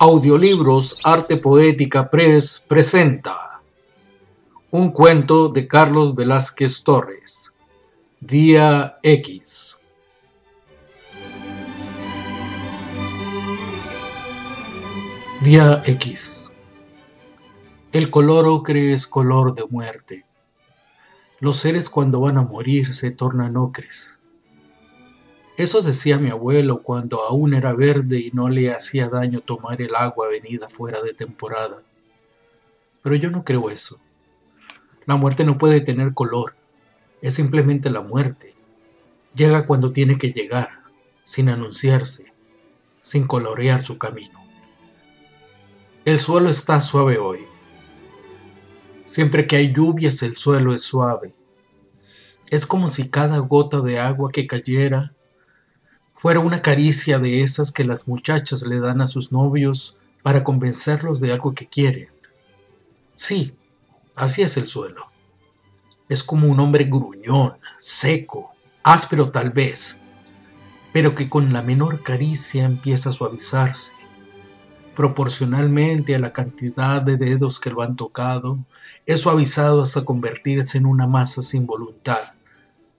Audiolibros Arte Poética Press presenta un cuento de Carlos Velázquez Torres, Día X. Día X. El color ocre es color de muerte. Los seres cuando van a morir se tornan ocres. Eso decía mi abuelo cuando aún era verde y no le hacía daño tomar el agua venida fuera de temporada. Pero yo no creo eso. La muerte no puede tener color, es simplemente la muerte. Llega cuando tiene que llegar, sin anunciarse, sin colorear su camino. El suelo está suave hoy. Siempre que hay lluvias el suelo es suave. Es como si cada gota de agua que cayera fuera una caricia de esas que las muchachas le dan a sus novios para convencerlos de algo que quieren. Sí, así es el suelo. Es como un hombre gruñón, seco, áspero tal vez, pero que con la menor caricia empieza a suavizarse, proporcionalmente a la cantidad de dedos que lo han tocado, es suavizado hasta convertirse en una masa sin voluntad,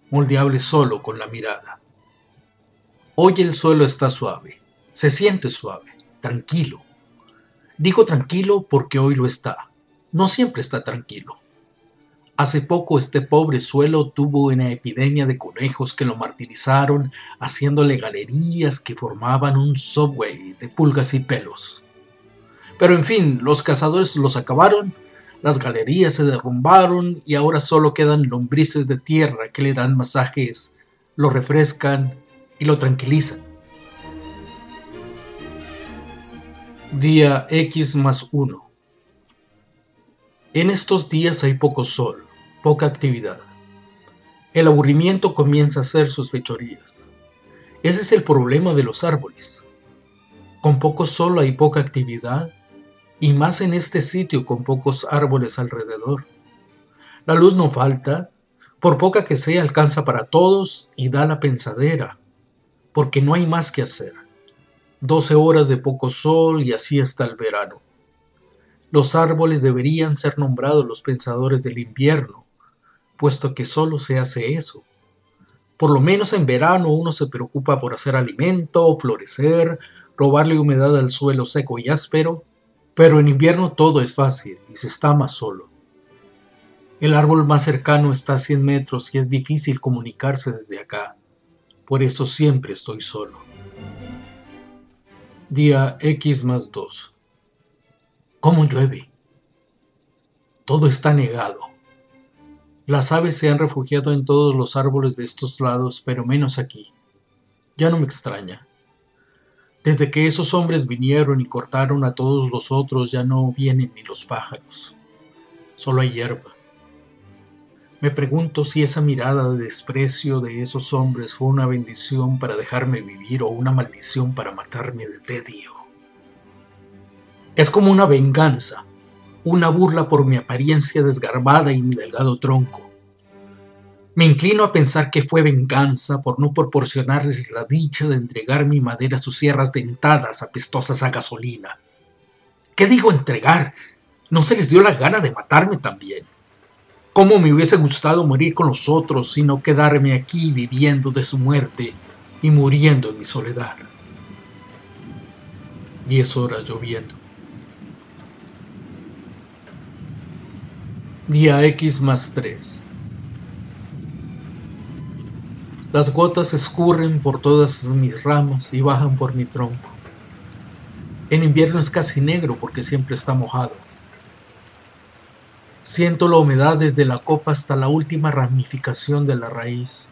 moldeable solo con la mirada. Hoy el suelo está suave, se siente suave, tranquilo. Digo tranquilo porque hoy lo está. No siempre está tranquilo. Hace poco este pobre suelo tuvo una epidemia de conejos que lo martirizaron haciéndole galerías que formaban un subway de pulgas y pelos. Pero en fin, los cazadores los acabaron, las galerías se derrumbaron y ahora solo quedan lombrices de tierra que le dan masajes, lo refrescan y lo tranquilizan. Día X más 1. En estos días hay poco sol, poca actividad. El aburrimiento comienza a hacer sus fechorías. Ese es el problema de los árboles. Con poco sol hay poca actividad, y más en este sitio con pocos árboles alrededor. La luz no falta, por poca que sea alcanza para todos y da la pensadera, porque no hay más que hacer. Doce horas de poco sol y así está el verano. Los árboles deberían ser nombrados los pensadores del invierno, puesto que solo se hace eso. Por lo menos en verano uno se preocupa por hacer alimento, florecer, robarle humedad al suelo seco y áspero, pero en invierno todo es fácil y se está más solo. El árbol más cercano está a 100 metros y es difícil comunicarse desde acá. Por eso siempre estoy solo. Día X más 2. ¿Cómo llueve? Todo está negado. Las aves se han refugiado en todos los árboles de estos lados, pero menos aquí. Ya no me extraña. Desde que esos hombres vinieron y cortaron a todos los otros, ya no vienen ni los pájaros. Solo hay hierba. Me pregunto si esa mirada de desprecio de esos hombres fue una bendición para dejarme vivir o una maldición para matarme de tedio. Es como una venganza, una burla por mi apariencia desgarbada y mi delgado tronco. Me inclino a pensar que fue venganza por no proporcionarles la dicha de entregar mi madera a sus sierras dentadas apestosas a gasolina. ¿Qué digo entregar? ¿No se les dio la gana de matarme también? Cómo me hubiese gustado morir con los otros, sino quedarme aquí viviendo de su muerte y muriendo en mi soledad. Diez horas lloviendo. Día X más tres. Las gotas escurren por todas mis ramas y bajan por mi tronco. En invierno es casi negro porque siempre está mojado. Siento la humedad desde la copa hasta la última ramificación de la raíz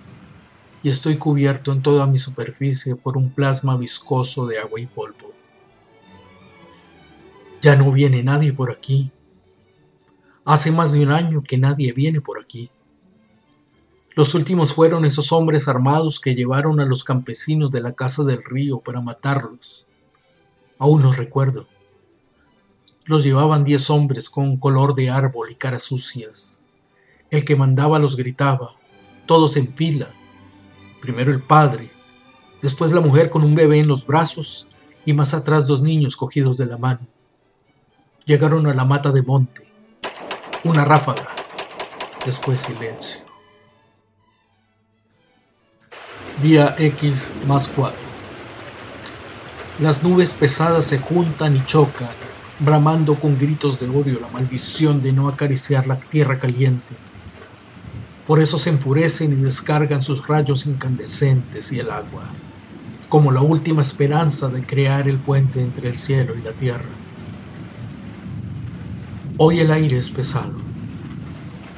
y estoy cubierto en toda mi superficie por un plasma viscoso de agua y polvo. Ya no viene nadie por aquí. Hace más de un año que nadie viene por aquí. Los últimos fueron esos hombres armados que llevaron a los campesinos de la casa del río para matarlos. Aún los recuerdo. Los llevaban diez hombres con color de árbol y caras sucias. El que mandaba los gritaba, todos en fila. Primero el padre, después la mujer con un bebé en los brazos y más atrás dos niños cogidos de la mano. Llegaron a la mata de monte. Una ráfaga. Después silencio. Día X más 4. Las nubes pesadas se juntan y chocan, bramando con gritos de odio la maldición de no acariciar la tierra caliente. Por eso se enfurecen y descargan sus rayos incandescentes y el agua, como la última esperanza de crear el puente entre el cielo y la tierra. Hoy el aire es pesado,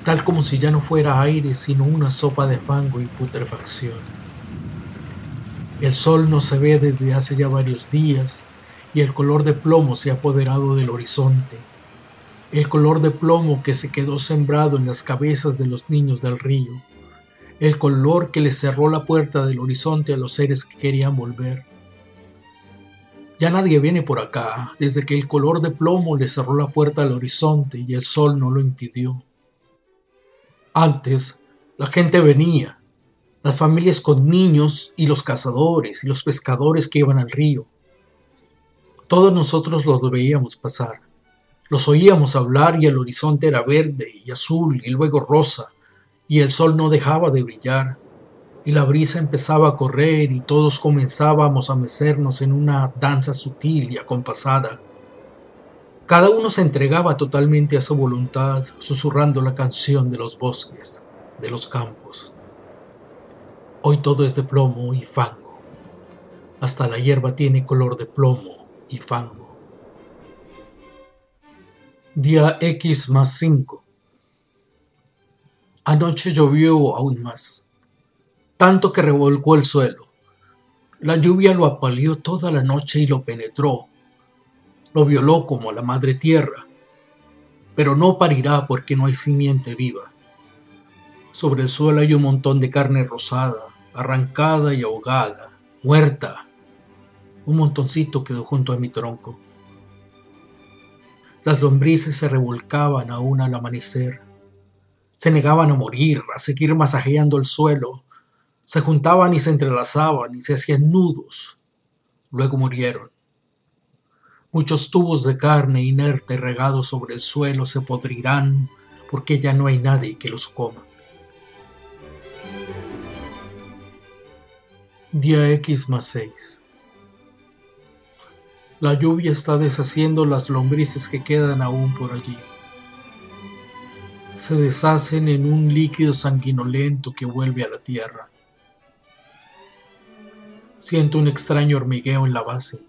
tal como si ya no fuera aire sino una sopa de fango y putrefacción. El sol no se ve desde hace ya varios días y el color de plomo se ha apoderado del horizonte, el color de plomo que se quedó sembrado en las cabezas de los niños del río, el color que le cerró la puerta del horizonte a los seres que querían volver. Ya nadie viene por acá, desde que el color de plomo le cerró la puerta al horizonte y el sol no lo impidió. Antes, la gente venía, las familias con niños y los cazadores y los pescadores que iban al río. Todos nosotros los veíamos pasar, los oíamos hablar y el horizonte era verde y azul y luego rosa, y el sol no dejaba de brillar y la brisa empezaba a correr y todos comenzábamos a mecernos en una danza sutil y acompasada. Cada uno se entregaba totalmente a su voluntad, susurrando la canción de los bosques, de los campos. Hoy todo es de plomo y fango. Hasta la hierba tiene color de plomo y fango. Día X más 5. Anoche llovió aún más tanto que revolcó el suelo. La lluvia lo apaleó toda la noche y lo penetró. Lo violó como la madre tierra, pero no parirá porque no hay simiente viva. Sobre el suelo hay un montón de carne rosada, arrancada y ahogada, muerta. Un montoncito quedó junto a mi tronco. Las lombrices se revolcaban aún al amanecer. Se negaban a morir, a seguir masajeando el suelo, se juntaban y se entrelazaban y se hacían nudos. Luego murieron. Muchos tubos de carne inerte regados sobre el suelo se podrirán porque ya no hay nadie que los coma. Día X más 6. La lluvia está deshaciendo las lombrices que quedan aún por allí. Se deshacen en un líquido sanguinolento que vuelve a la tierra. Siento un extraño hormigueo en la base.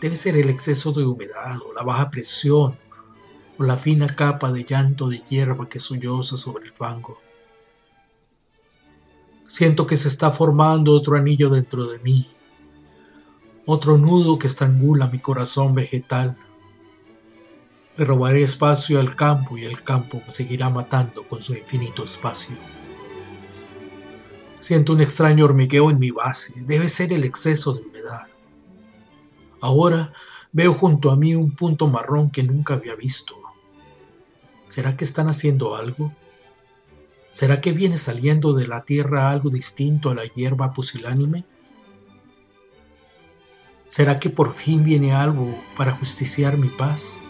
Debe ser el exceso de humedad o la baja presión o la fina capa de llanto de hierba que solloza sobre el fango. Siento que se está formando otro anillo dentro de mí, otro nudo que estrangula mi corazón vegetal. Le robaré espacio al campo y el campo me seguirá matando con su infinito espacio. Siento un extraño hormigueo en mi base. Debe ser el exceso de humedad. Ahora veo junto a mí un punto marrón que nunca había visto. ¿Será que están haciendo algo? ¿Será que viene saliendo de la tierra algo distinto a la hierba pusilánime? ¿Será que por fin viene algo para justiciar mi paz?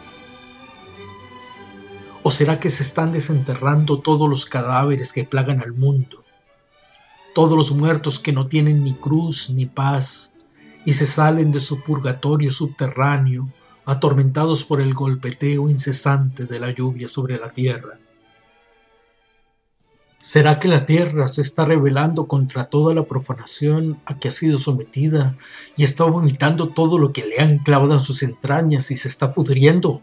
¿O será que se están desenterrando todos los cadáveres que plagan al mundo? todos los muertos que no tienen ni cruz ni paz y se salen de su purgatorio subterráneo, atormentados por el golpeteo incesante de la lluvia sobre la tierra. ¿Será que la tierra se está rebelando contra toda la profanación a que ha sido sometida y está vomitando todo lo que le han clavado en sus entrañas y se está pudriendo?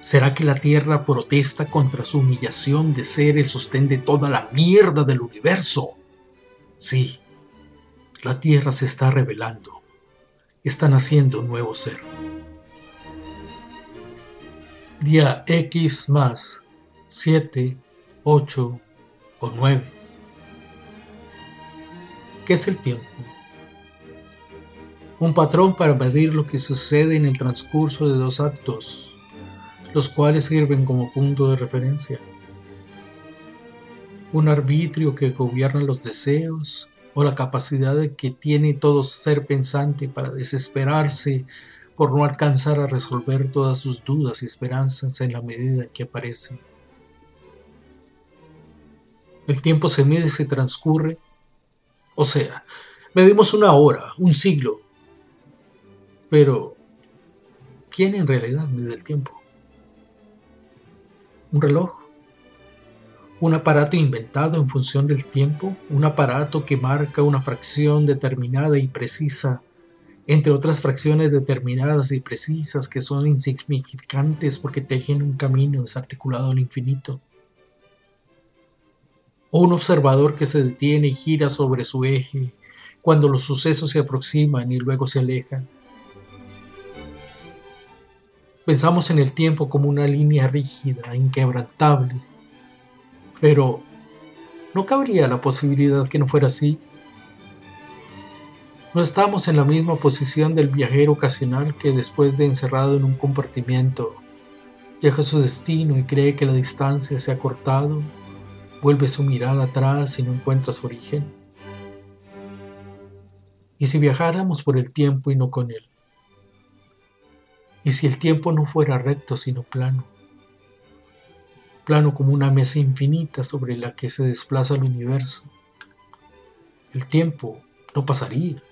¿Será que la Tierra protesta contra su humillación de ser el sostén de toda la mierda del universo? Sí, la Tierra se está revelando. Está naciendo un nuevo ser. Día X más 7, 8 o 9. ¿Qué es el tiempo? Un patrón para medir lo que sucede en el transcurso de dos actos los cuales sirven como punto de referencia. Un arbitrio que gobierna los deseos o la capacidad que tiene todo ser pensante para desesperarse por no alcanzar a resolver todas sus dudas y esperanzas en la medida que aparecen. El tiempo se mide y se transcurre, o sea, medimos una hora, un siglo, pero ¿quién en realidad mide el tiempo? ¿Un reloj? un aparato inventado en función del tiempo, un aparato que marca una fracción determinada y precisa, entre otras fracciones determinadas y precisas que son insignificantes porque tejen un camino desarticulado al infinito. O un observador que se detiene y gira sobre su eje cuando los sucesos se aproximan y luego se alejan. Pensamos en el tiempo como una línea rígida, inquebrantable, pero, ¿no cabría la posibilidad que no fuera así? No estamos en la misma posición del viajero ocasional que después de encerrado en un compartimiento, llega a su destino y cree que la distancia se ha cortado, vuelve su mirada atrás y no encuentra su origen. ¿Y si viajáramos por el tiempo y no con él? ¿Y si el tiempo no fuera recto sino plano? plano como una mesa infinita sobre la que se desplaza el universo. El tiempo no pasaría.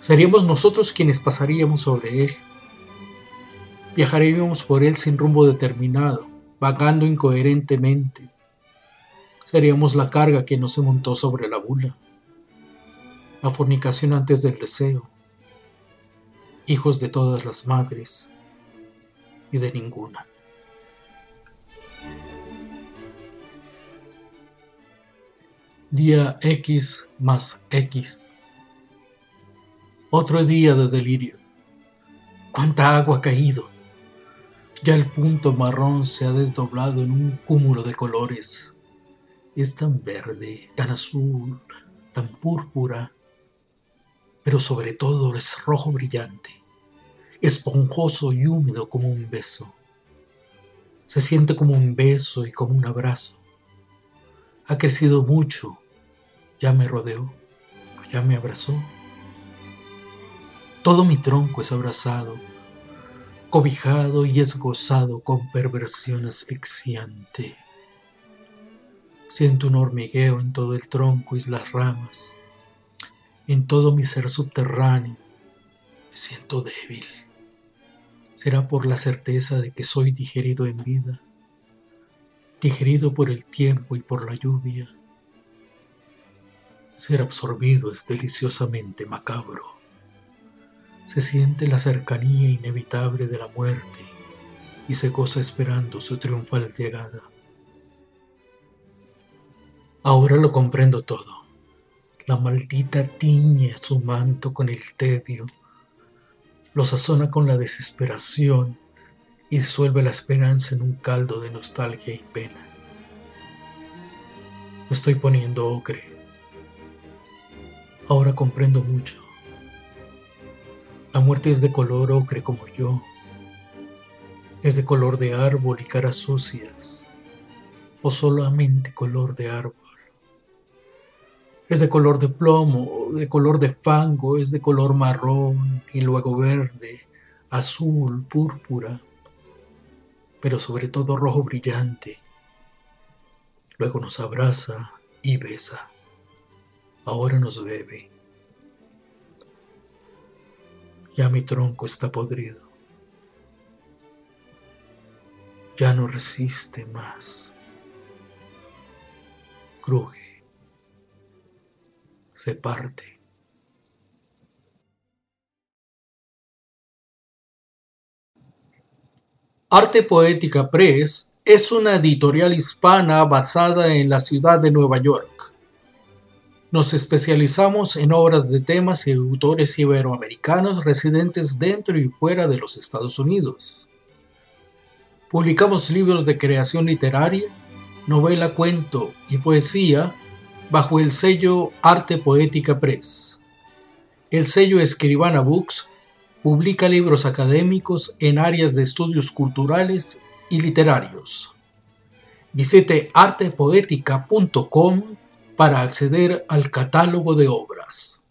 Seríamos nosotros quienes pasaríamos sobre él. Viajaríamos por él sin rumbo determinado, vagando incoherentemente. Seríamos la carga que no se montó sobre la bula. La fornicación antes del deseo. Hijos de todas las madres y de ninguna. Día X más X. Otro día de delirio. ¿Cuánta agua ha caído? Ya el punto marrón se ha desdoblado en un cúmulo de colores. Es tan verde, tan azul, tan púrpura, pero sobre todo es rojo brillante, esponjoso y húmedo como un beso. Se siente como un beso y como un abrazo ha crecido mucho, ya me rodeó, ya me abrazó. Todo mi tronco es abrazado, cobijado y esgozado con perversión asfixiante. Siento un hormigueo en todo el tronco y las ramas, en todo mi ser subterráneo. Me siento débil. Será por la certeza de que soy digerido en vida digerido por el tiempo y por la lluvia. Ser absorbido es deliciosamente macabro. Se siente la cercanía inevitable de la muerte y se goza esperando su triunfal llegada. Ahora lo comprendo todo. La maldita tiñe su manto con el tedio, lo sazona con la desesperación y disuelve la esperanza en un caldo de nostalgia y pena. Me estoy poniendo ocre. Ahora comprendo mucho. La muerte es de color ocre como yo. Es de color de árbol y caras sucias. O solamente color de árbol. Es de color de plomo, de color de fango, es de color marrón y luego verde, azul, púrpura, pero sobre todo rojo brillante. Luego nos abraza y besa. Ahora nos bebe. Ya mi tronco está podrido. Ya no resiste más. Cruje. Se parte. Arte Poética Press es una editorial hispana basada en la ciudad de Nueva York. Nos especializamos en obras de temas y autores iberoamericanos residentes dentro y fuera de los Estados Unidos. Publicamos libros de creación literaria, novela, cuento y poesía bajo el sello Arte Poética Press. El sello Escribana Books Publica libros académicos en áreas de estudios culturales y literarios. Visite artepoética.com para acceder al catálogo de obras.